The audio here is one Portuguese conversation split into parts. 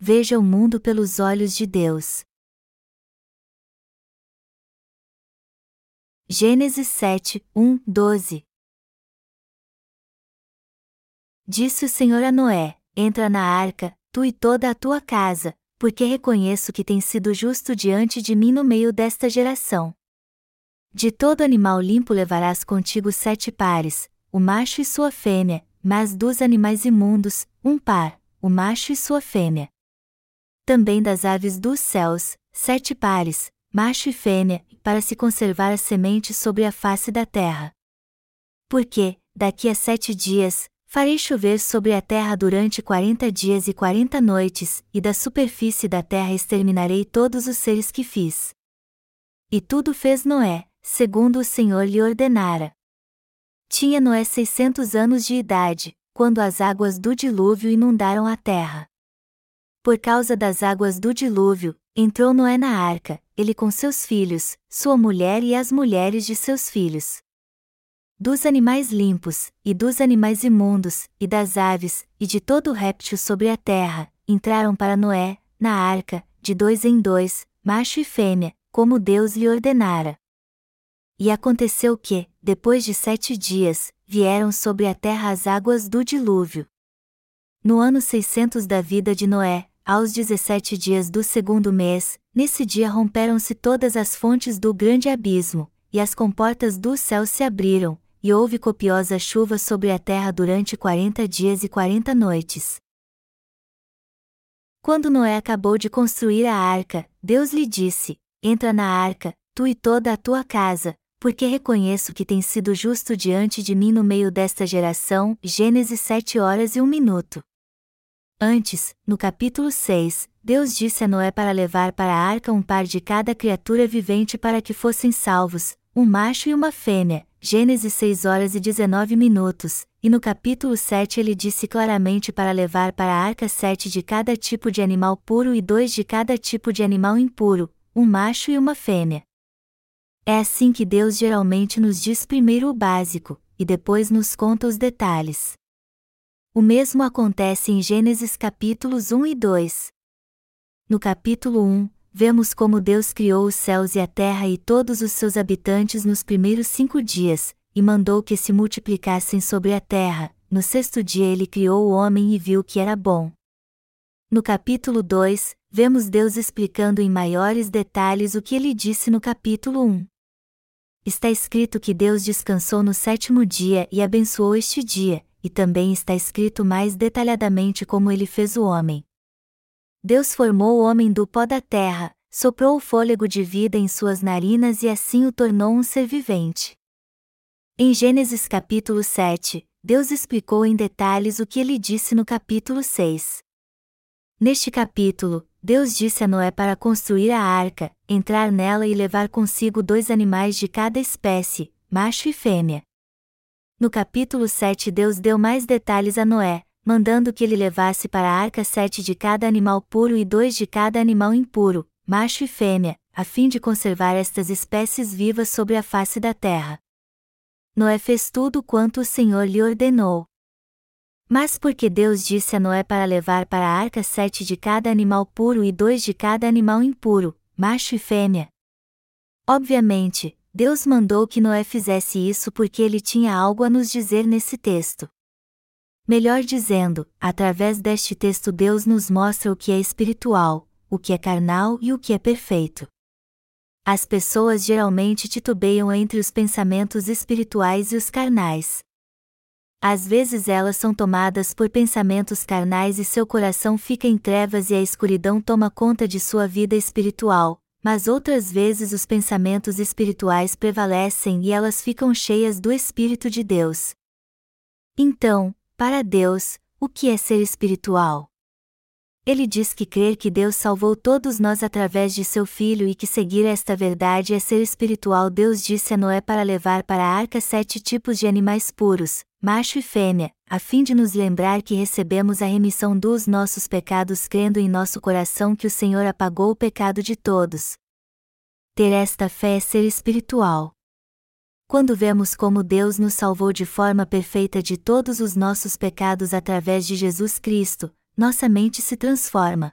veja o mundo pelos olhos de Deus. Gênesis 7, 1, 12 Disse o Senhor a Noé: Entra na arca, tu e toda a tua casa, porque reconheço que tens sido justo diante de mim no meio desta geração. De todo animal limpo levarás contigo sete pares, o macho e sua fêmea, mas dos animais imundos, um par, o macho e sua fêmea. Também das aves dos céus, sete pares, macho e fêmea, para se conservar a semente sobre a face da terra. Porque, daqui a sete dias, farei chover sobre a terra durante quarenta dias e quarenta noites, e da superfície da terra exterminarei todos os seres que fiz. E tudo fez Noé, segundo o Senhor lhe ordenara. Tinha Noé seiscentos anos de idade, quando as águas do dilúvio inundaram a terra. Por causa das águas do dilúvio, entrou Noé na arca, ele com seus filhos, sua mulher e as mulheres de seus filhos. Dos animais limpos, e dos animais imundos, e das aves, e de todo réptil sobre a terra, entraram para Noé, na arca, de dois em dois, macho e fêmea, como Deus lhe ordenara. E aconteceu que, depois de sete dias, vieram sobre a terra as águas do dilúvio. No ano 600 da vida de Noé, aos 17 dias do segundo mês, nesse dia romperam-se todas as fontes do grande abismo, e as comportas do céu se abriram, e houve copiosa chuva sobre a terra durante quarenta dias e quarenta noites. Quando Noé acabou de construir a arca, Deus lhe disse: Entra na arca, tu e toda a tua casa, porque reconheço que tens sido justo diante de mim no meio desta geração. Gênesis 7 horas e 1 minuto. Antes, no capítulo 6, Deus disse a Noé para levar para a arca um par de cada criatura vivente para que fossem salvos, um macho e uma fêmea, Gênesis 6 horas e 19 minutos, e no capítulo 7 ele disse claramente para levar para a arca sete de cada tipo de animal puro e dois de cada tipo de animal impuro, um macho e uma fêmea. É assim que Deus geralmente nos diz primeiro o básico, e depois nos conta os detalhes. O mesmo acontece em Gênesis capítulos 1 e 2. No capítulo 1, vemos como Deus criou os céus e a terra e todos os seus habitantes nos primeiros cinco dias, e mandou que se multiplicassem sobre a terra. No sexto dia ele criou o homem e viu que era bom. No capítulo 2, vemos Deus explicando em maiores detalhes o que ele disse no capítulo 1. Está escrito que Deus descansou no sétimo dia e abençoou este dia, e também está escrito mais detalhadamente como ele fez o homem. Deus formou o homem do pó da terra, soprou o fôlego de vida em suas narinas e assim o tornou um ser vivente. Em Gênesis capítulo 7, Deus explicou em detalhes o que ele disse no capítulo 6. Neste capítulo, Deus disse a Noé para construir a arca, entrar nela e levar consigo dois animais de cada espécie, macho e fêmea. No capítulo 7, Deus deu mais detalhes a Noé, mandando que ele levasse para a arca sete de cada animal puro e dois de cada animal impuro, macho e fêmea, a fim de conservar estas espécies vivas sobre a face da terra. Noé fez tudo quanto o Senhor lhe ordenou. Mas porque Deus disse a Noé para levar para a arca sete de cada animal puro e dois de cada animal impuro, macho e fêmea? Obviamente, Deus mandou que Noé fizesse isso porque ele tinha algo a nos dizer nesse texto. Melhor dizendo, através deste texto Deus nos mostra o que é espiritual, o que é carnal e o que é perfeito. As pessoas geralmente titubeiam entre os pensamentos espirituais e os carnais. Às vezes elas são tomadas por pensamentos carnais e seu coração fica em trevas e a escuridão toma conta de sua vida espiritual, mas outras vezes os pensamentos espirituais prevalecem e elas ficam cheias do Espírito de Deus. Então, para Deus, o que é ser espiritual? Ele diz que crer que Deus salvou todos nós através de seu Filho e que seguir esta verdade é ser espiritual. Deus disse a Noé para levar para a arca sete tipos de animais puros, macho e fêmea, a fim de nos lembrar que recebemos a remissão dos nossos pecados crendo em nosso coração que o Senhor apagou o pecado de todos. Ter esta fé é ser espiritual. Quando vemos como Deus nos salvou de forma perfeita de todos os nossos pecados através de Jesus Cristo, nossa mente se transforma.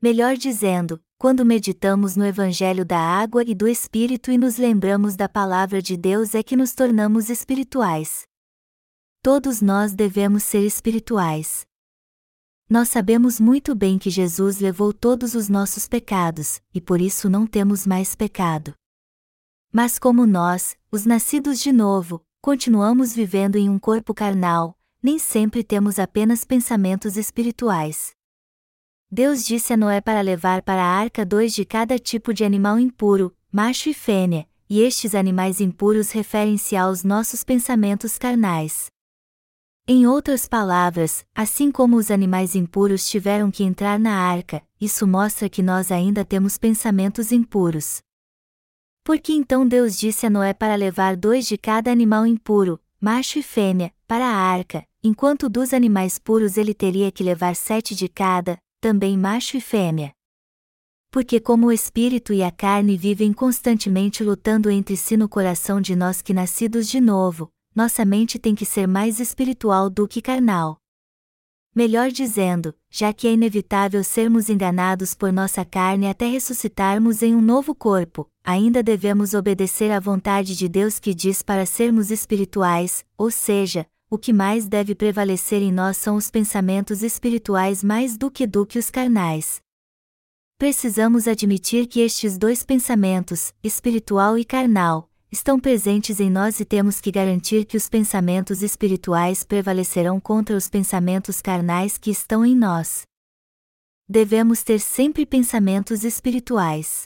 Melhor dizendo, quando meditamos no Evangelho da água e do Espírito e nos lembramos da palavra de Deus é que nos tornamos espirituais. Todos nós devemos ser espirituais. Nós sabemos muito bem que Jesus levou todos os nossos pecados, e por isso não temos mais pecado. Mas como nós, os nascidos de novo, continuamos vivendo em um corpo carnal, nem sempre temos apenas pensamentos espirituais. Deus disse a Noé para levar para a arca dois de cada tipo de animal impuro, macho e fêmea, e estes animais impuros referem-se aos nossos pensamentos carnais. Em outras palavras, assim como os animais impuros tiveram que entrar na arca, isso mostra que nós ainda temos pensamentos impuros. Porque então Deus disse a Noé para levar dois de cada animal impuro, macho e fêmea, para a arca, enquanto dos animais puros ele teria que levar sete de cada, também macho e fêmea. Porque como o espírito e a carne vivem constantemente lutando entre si no coração de nós que nascidos de novo, nossa mente tem que ser mais espiritual do que carnal. Melhor dizendo, já que é inevitável sermos enganados por nossa carne até ressuscitarmos em um novo corpo, ainda devemos obedecer à vontade de Deus que diz para sermos espirituais, ou seja, o que mais deve prevalecer em nós são os pensamentos espirituais mais do que do que os carnais. Precisamos admitir que estes dois pensamentos, espiritual e carnal, estão presentes em nós e temos que garantir que os pensamentos espirituais prevalecerão contra os pensamentos carnais que estão em nós. Devemos ter sempre pensamentos espirituais.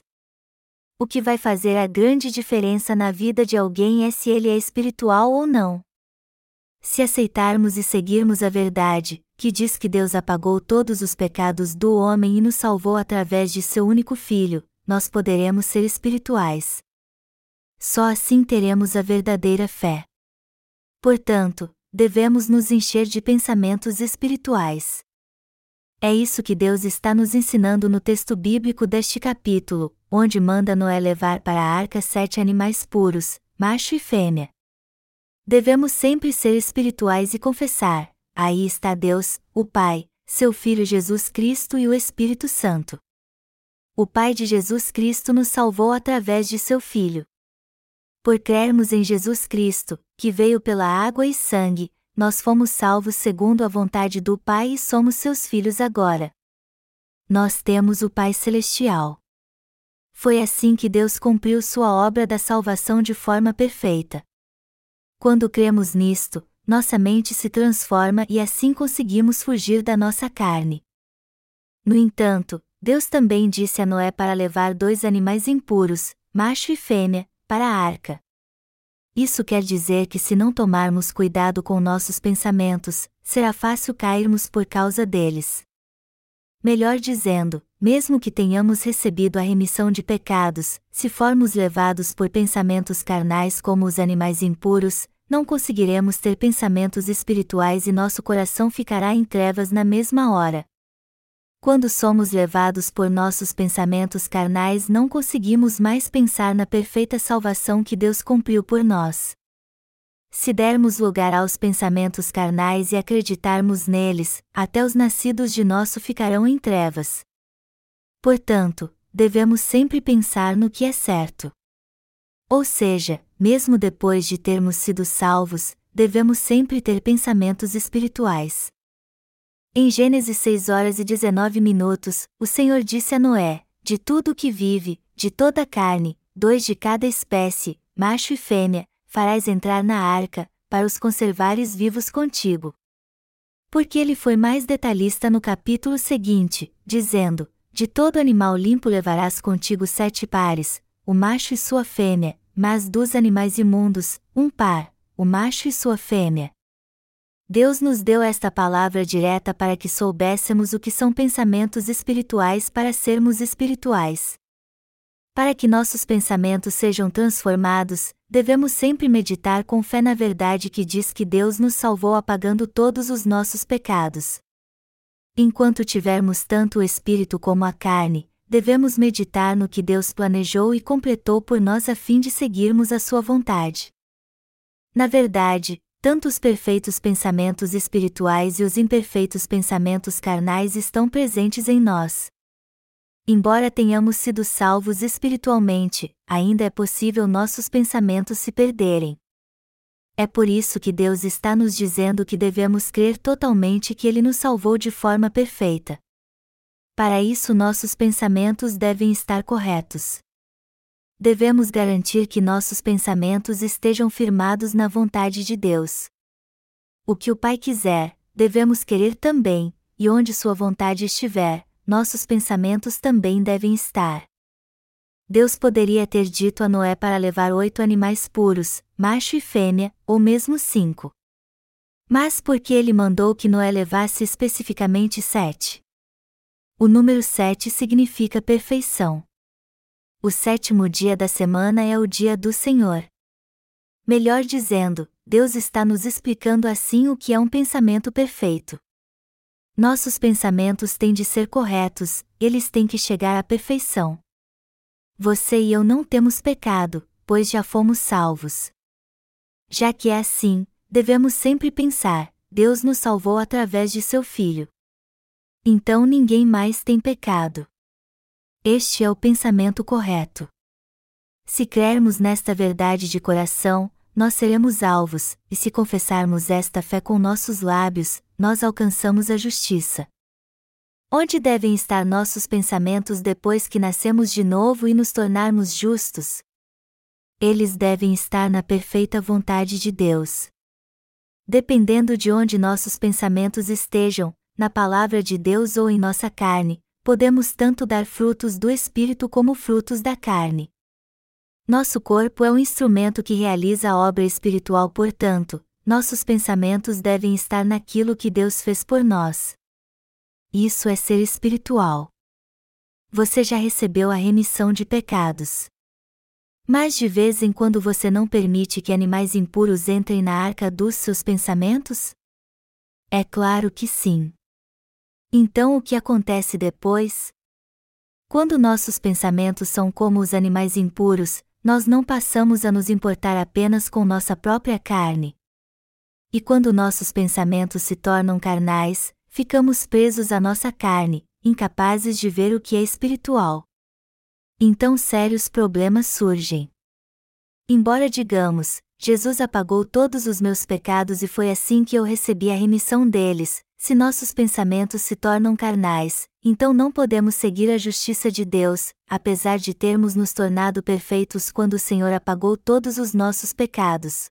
O que vai fazer a grande diferença na vida de alguém é se ele é espiritual ou não. Se aceitarmos e seguirmos a verdade, que diz que Deus apagou todos os pecados do homem e nos salvou através de seu único filho, nós poderemos ser espirituais. Só assim teremos a verdadeira fé. Portanto, devemos nos encher de pensamentos espirituais. É isso que Deus está nos ensinando no texto bíblico deste capítulo, onde manda Noé levar para a arca sete animais puros, macho e fêmea. Devemos sempre ser espirituais e confessar: aí está Deus, o Pai, seu Filho Jesus Cristo e o Espírito Santo. O Pai de Jesus Cristo nos salvou através de seu Filho. Por crermos em Jesus Cristo, que veio pela água e sangue, nós fomos salvos segundo a vontade do Pai e somos seus filhos agora. Nós temos o Pai Celestial. Foi assim que Deus cumpriu sua obra da salvação de forma perfeita. Quando cremos nisto, nossa mente se transforma e assim conseguimos fugir da nossa carne. No entanto, Deus também disse a Noé para levar dois animais impuros, macho e fêmea, para a arca. Isso quer dizer que se não tomarmos cuidado com nossos pensamentos, será fácil cairmos por causa deles. Melhor dizendo, mesmo que tenhamos recebido a remissão de pecados, se formos levados por pensamentos carnais como os animais impuros, não conseguiremos ter pensamentos espirituais e nosso coração ficará em trevas na mesma hora. Quando somos levados por nossos pensamentos carnais, não conseguimos mais pensar na perfeita salvação que Deus cumpriu por nós. Se dermos lugar aos pensamentos carnais e acreditarmos neles, até os nascidos de nosso ficarão em trevas. Portanto, devemos sempre pensar no que é certo. Ou seja, mesmo depois de termos sido salvos, devemos sempre ter pensamentos espirituais. Em Gênesis 6 horas e 19 minutos, o Senhor disse a Noé: De tudo o que vive, de toda a carne, dois de cada espécie, macho e fêmea, farás entrar na arca, para os conservares vivos contigo. Porque ele foi mais detalhista no capítulo seguinte, dizendo: De todo animal limpo levarás contigo sete pares, o macho e sua fêmea, mas dos animais imundos, um par, o macho e sua fêmea. Deus nos deu esta palavra direta para que soubéssemos o que são pensamentos espirituais para sermos espirituais. Para que nossos pensamentos sejam transformados, devemos sempre meditar com fé na verdade que diz que Deus nos salvou apagando todos os nossos pecados. Enquanto tivermos tanto o espírito como a carne, devemos meditar no que Deus planejou e completou por nós a fim de seguirmos a sua vontade. Na verdade, tanto os perfeitos pensamentos espirituais e os imperfeitos pensamentos carnais estão presentes em nós. Embora tenhamos sido salvos espiritualmente, ainda é possível nossos pensamentos se perderem. É por isso que Deus está nos dizendo que devemos crer totalmente que Ele nos salvou de forma perfeita. Para isso, nossos pensamentos devem estar corretos. Devemos garantir que nossos pensamentos estejam firmados na vontade de Deus. O que o Pai quiser, devemos querer também, e onde Sua vontade estiver, nossos pensamentos também devem estar. Deus poderia ter dito a Noé para levar oito animais puros, macho e fêmea, ou mesmo cinco. Mas por que ele mandou que Noé levasse especificamente sete? O número sete significa perfeição. O sétimo dia da semana é o dia do Senhor. Melhor dizendo, Deus está nos explicando assim o que é um pensamento perfeito. Nossos pensamentos têm de ser corretos, eles têm que chegar à perfeição. Você e eu não temos pecado, pois já fomos salvos. Já que é assim, devemos sempre pensar: Deus nos salvou através de seu Filho. Então ninguém mais tem pecado. Este é o pensamento correto. Se crermos nesta verdade de coração, nós seremos alvos, e se confessarmos esta fé com nossos lábios, nós alcançamos a justiça. Onde devem estar nossos pensamentos depois que nascemos de novo e nos tornarmos justos? Eles devem estar na perfeita vontade de Deus. Dependendo de onde nossos pensamentos estejam, na palavra de Deus ou em nossa carne, podemos tanto dar frutos do Espírito como frutos da carne. Nosso corpo é um instrumento que realiza a obra espiritual, portanto, nossos pensamentos devem estar naquilo que Deus fez por nós. Isso é ser espiritual. Você já recebeu a remissão de pecados. Mas de vez em quando você não permite que animais impuros entrem na arca dos seus pensamentos? É claro que sim. Então o que acontece depois? Quando nossos pensamentos são como os animais impuros, nós não passamos a nos importar apenas com nossa própria carne. E quando nossos pensamentos se tornam carnais, ficamos presos à nossa carne, incapazes de ver o que é espiritual. Então sérios problemas surgem. Embora digamos, Jesus apagou todos os meus pecados e foi assim que eu recebi a remissão deles, se nossos pensamentos se tornam carnais, então não podemos seguir a justiça de Deus, apesar de termos nos tornado perfeitos quando o Senhor apagou todos os nossos pecados.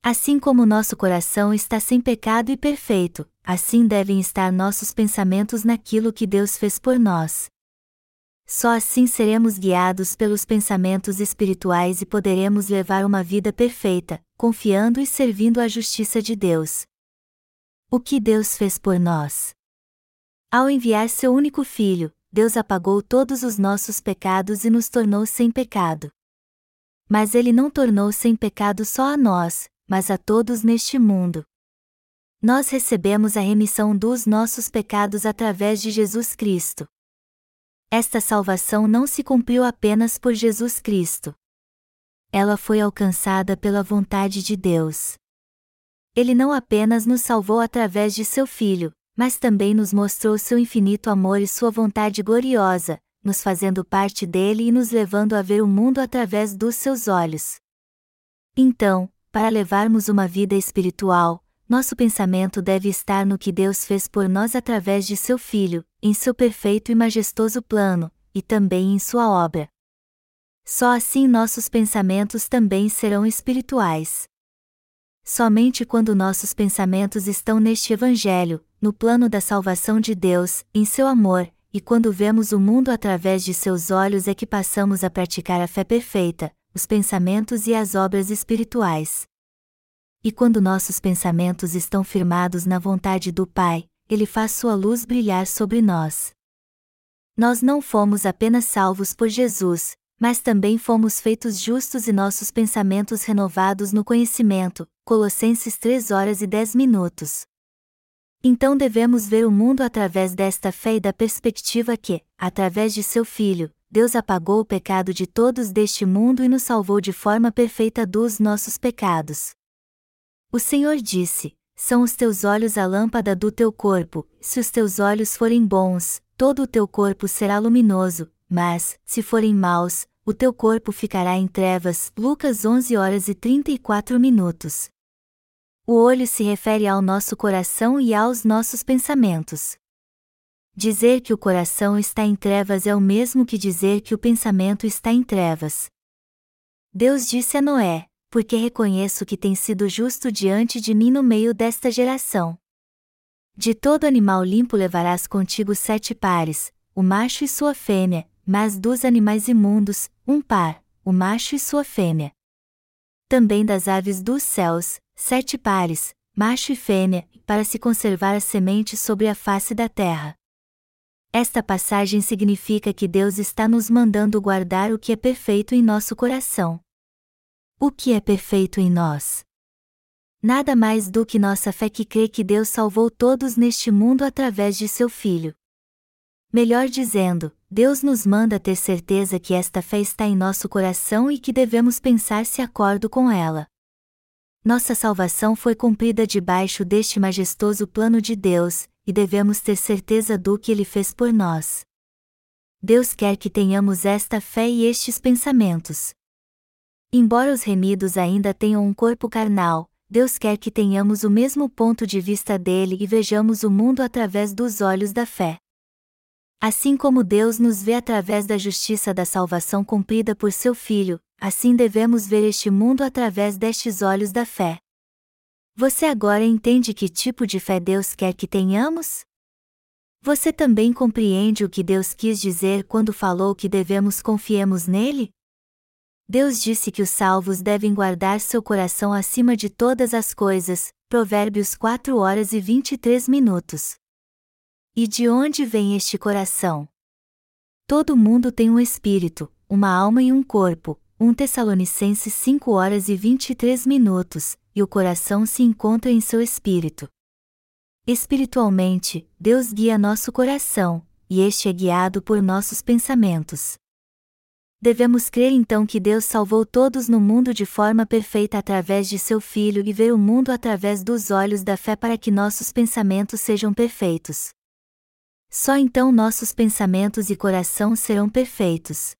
Assim como nosso coração está sem pecado e perfeito, assim devem estar nossos pensamentos naquilo que Deus fez por nós. Só assim seremos guiados pelos pensamentos espirituais e poderemos levar uma vida perfeita, confiando e servindo a justiça de Deus. O que Deus fez por nós? Ao enviar seu único filho, Deus apagou todos os nossos pecados e nos tornou sem pecado. Mas ele não tornou sem pecado só a nós, mas a todos neste mundo. Nós recebemos a remissão dos nossos pecados através de Jesus Cristo. Esta salvação não se cumpriu apenas por Jesus Cristo. Ela foi alcançada pela vontade de Deus. Ele não apenas nos salvou através de seu Filho, mas também nos mostrou seu infinito amor e sua vontade gloriosa, nos fazendo parte dele e nos levando a ver o mundo através dos seus olhos. Então, para levarmos uma vida espiritual, nosso pensamento deve estar no que Deus fez por nós através de seu Filho, em seu perfeito e majestoso plano, e também em sua obra. Só assim nossos pensamentos também serão espirituais. Somente quando nossos pensamentos estão neste Evangelho, no plano da salvação de Deus, em seu amor, e quando vemos o mundo através de seus olhos é que passamos a praticar a fé perfeita, os pensamentos e as obras espirituais. E quando nossos pensamentos estão firmados na vontade do Pai, Ele faz sua luz brilhar sobre nós. Nós não fomos apenas salvos por Jesus, mas também fomos feitos justos e nossos pensamentos renovados no conhecimento. Colossenses 3 horas e 10 minutos. Então devemos ver o mundo através desta fé e da perspectiva que, através de seu Filho, Deus apagou o pecado de todos deste mundo e nos salvou de forma perfeita dos nossos pecados. O Senhor disse: São os teus olhos a lâmpada do teu corpo, se os teus olhos forem bons, todo o teu corpo será luminoso, mas, se forem maus, o teu corpo ficará em trevas. Lucas 11 horas e 34 minutos. O olho se refere ao nosso coração e aos nossos pensamentos. Dizer que o coração está em trevas é o mesmo que dizer que o pensamento está em trevas. Deus disse a Noé: Porque reconheço que tem sido justo diante de mim no meio desta geração. De todo animal limpo levarás contigo sete pares, o macho e sua fêmea, mas dos animais imundos, um par, o macho e sua fêmea. Também das aves dos céus, sete pares, macho e fêmea, para se conservar a semente sobre a face da terra. Esta passagem significa que Deus está nos mandando guardar o que é perfeito em nosso coração. O que é perfeito em nós? Nada mais do que nossa fé que crê que Deus salvou todos neste mundo através de seu Filho. Melhor dizendo, Deus nos manda ter certeza que esta fé está em nosso coração e que devemos pensar se acordo com ela. Nossa salvação foi cumprida debaixo deste majestoso plano de Deus, e devemos ter certeza do que Ele fez por nós. Deus quer que tenhamos esta fé e estes pensamentos. Embora os remidos ainda tenham um corpo carnal, Deus quer que tenhamos o mesmo ponto de vista dele e vejamos o mundo através dos olhos da fé. Assim como Deus nos vê através da justiça da salvação cumprida por seu Filho, assim devemos ver este mundo através destes olhos da fé. Você agora entende que tipo de fé Deus quer que tenhamos? Você também compreende o que Deus quis dizer quando falou que devemos confiemos nele? Deus disse que os salvos devem guardar seu coração acima de todas as coisas, Provérbios 4 horas e 23 minutos. E de onde vem este coração? Todo mundo tem um espírito, uma alma e um corpo, 1 Tessalonicenses 5 horas e 23 minutos, e o coração se encontra em seu espírito. Espiritualmente, Deus guia nosso coração, e este é guiado por nossos pensamentos. Devemos crer então que Deus salvou todos no mundo de forma perfeita através de seu Filho e ver o mundo através dos olhos da fé para que nossos pensamentos sejam perfeitos. Só então nossos pensamentos e coração serão perfeitos.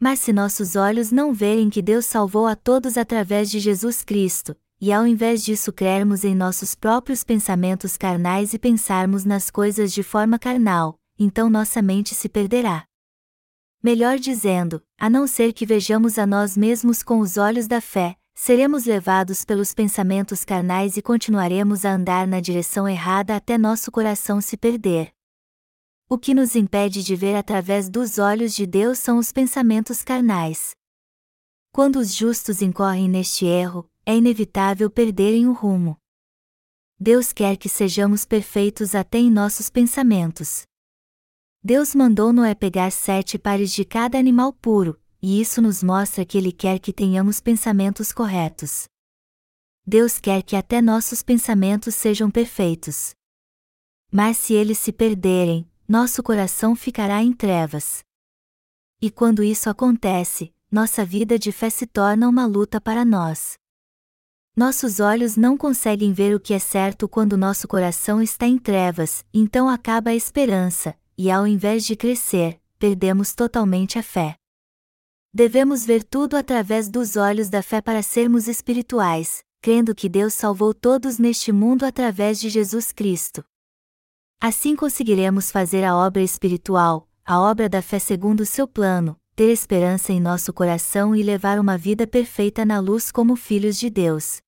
Mas se nossos olhos não verem que Deus salvou a todos através de Jesus Cristo, e ao invés disso crermos em nossos próprios pensamentos carnais e pensarmos nas coisas de forma carnal, então nossa mente se perderá. Melhor dizendo, a não ser que vejamos a nós mesmos com os olhos da fé, seremos levados pelos pensamentos carnais e continuaremos a andar na direção errada até nosso coração se perder. O que nos impede de ver através dos olhos de Deus são os pensamentos carnais. Quando os justos incorrem neste erro, é inevitável perderem o rumo. Deus quer que sejamos perfeitos até em nossos pensamentos. Deus mandou Noé pegar sete pares de cada animal puro, e isso nos mostra que Ele quer que tenhamos pensamentos corretos. Deus quer que até nossos pensamentos sejam perfeitos. Mas se eles se perderem, nosso coração ficará em trevas. E quando isso acontece, nossa vida de fé se torna uma luta para nós. Nossos olhos não conseguem ver o que é certo quando nosso coração está em trevas, então acaba a esperança, e ao invés de crescer, perdemos totalmente a fé. Devemos ver tudo através dos olhos da fé para sermos espirituais, crendo que Deus salvou todos neste mundo através de Jesus Cristo. Assim conseguiremos fazer a obra espiritual, a obra da fé segundo o seu plano, ter esperança em nosso coração e levar uma vida perfeita na luz como filhos de Deus.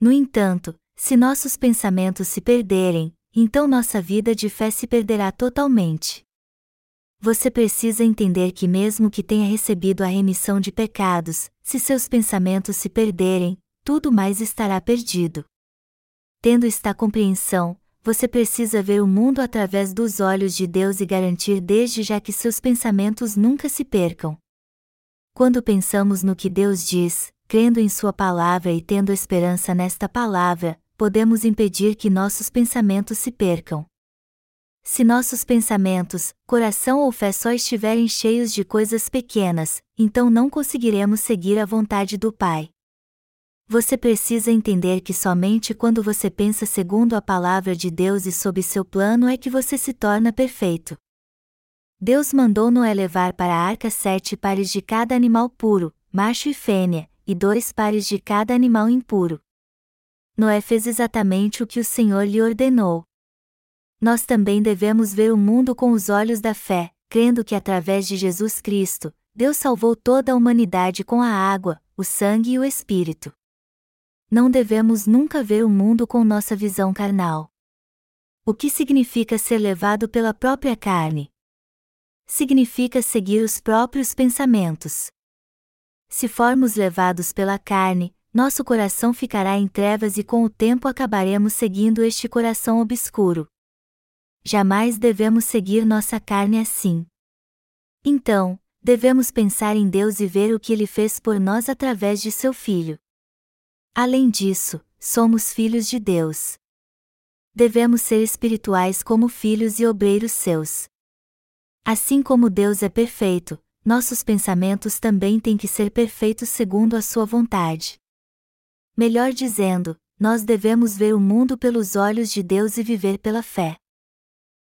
No entanto, se nossos pensamentos se perderem, então nossa vida de fé se perderá totalmente. Você precisa entender que, mesmo que tenha recebido a remissão de pecados, se seus pensamentos se perderem, tudo mais estará perdido. Tendo esta compreensão, você precisa ver o mundo através dos olhos de Deus e garantir desde já que seus pensamentos nunca se percam. Quando pensamos no que Deus diz, crendo em Sua palavra e tendo esperança nesta palavra, podemos impedir que nossos pensamentos se percam. Se nossos pensamentos, coração ou fé só estiverem cheios de coisas pequenas, então não conseguiremos seguir a vontade do Pai. Você precisa entender que somente quando você pensa segundo a palavra de Deus e sob seu plano é que você se torna perfeito. Deus mandou Noé levar para a arca sete pares de cada animal puro, macho e fêmea, e dois pares de cada animal impuro. Noé fez exatamente o que o Senhor lhe ordenou. Nós também devemos ver o mundo com os olhos da fé, crendo que através de Jesus Cristo, Deus salvou toda a humanidade com a água, o sangue e o Espírito. Não devemos nunca ver o mundo com nossa visão carnal. O que significa ser levado pela própria carne? Significa seguir os próprios pensamentos. Se formos levados pela carne, nosso coração ficará em trevas e com o tempo acabaremos seguindo este coração obscuro. Jamais devemos seguir nossa carne assim. Então, devemos pensar em Deus e ver o que Ele fez por nós através de seu Filho. Além disso, somos filhos de Deus. Devemos ser espirituais como filhos e obreiros seus. Assim como Deus é perfeito, nossos pensamentos também têm que ser perfeitos segundo a sua vontade. Melhor dizendo, nós devemos ver o mundo pelos olhos de Deus e viver pela fé.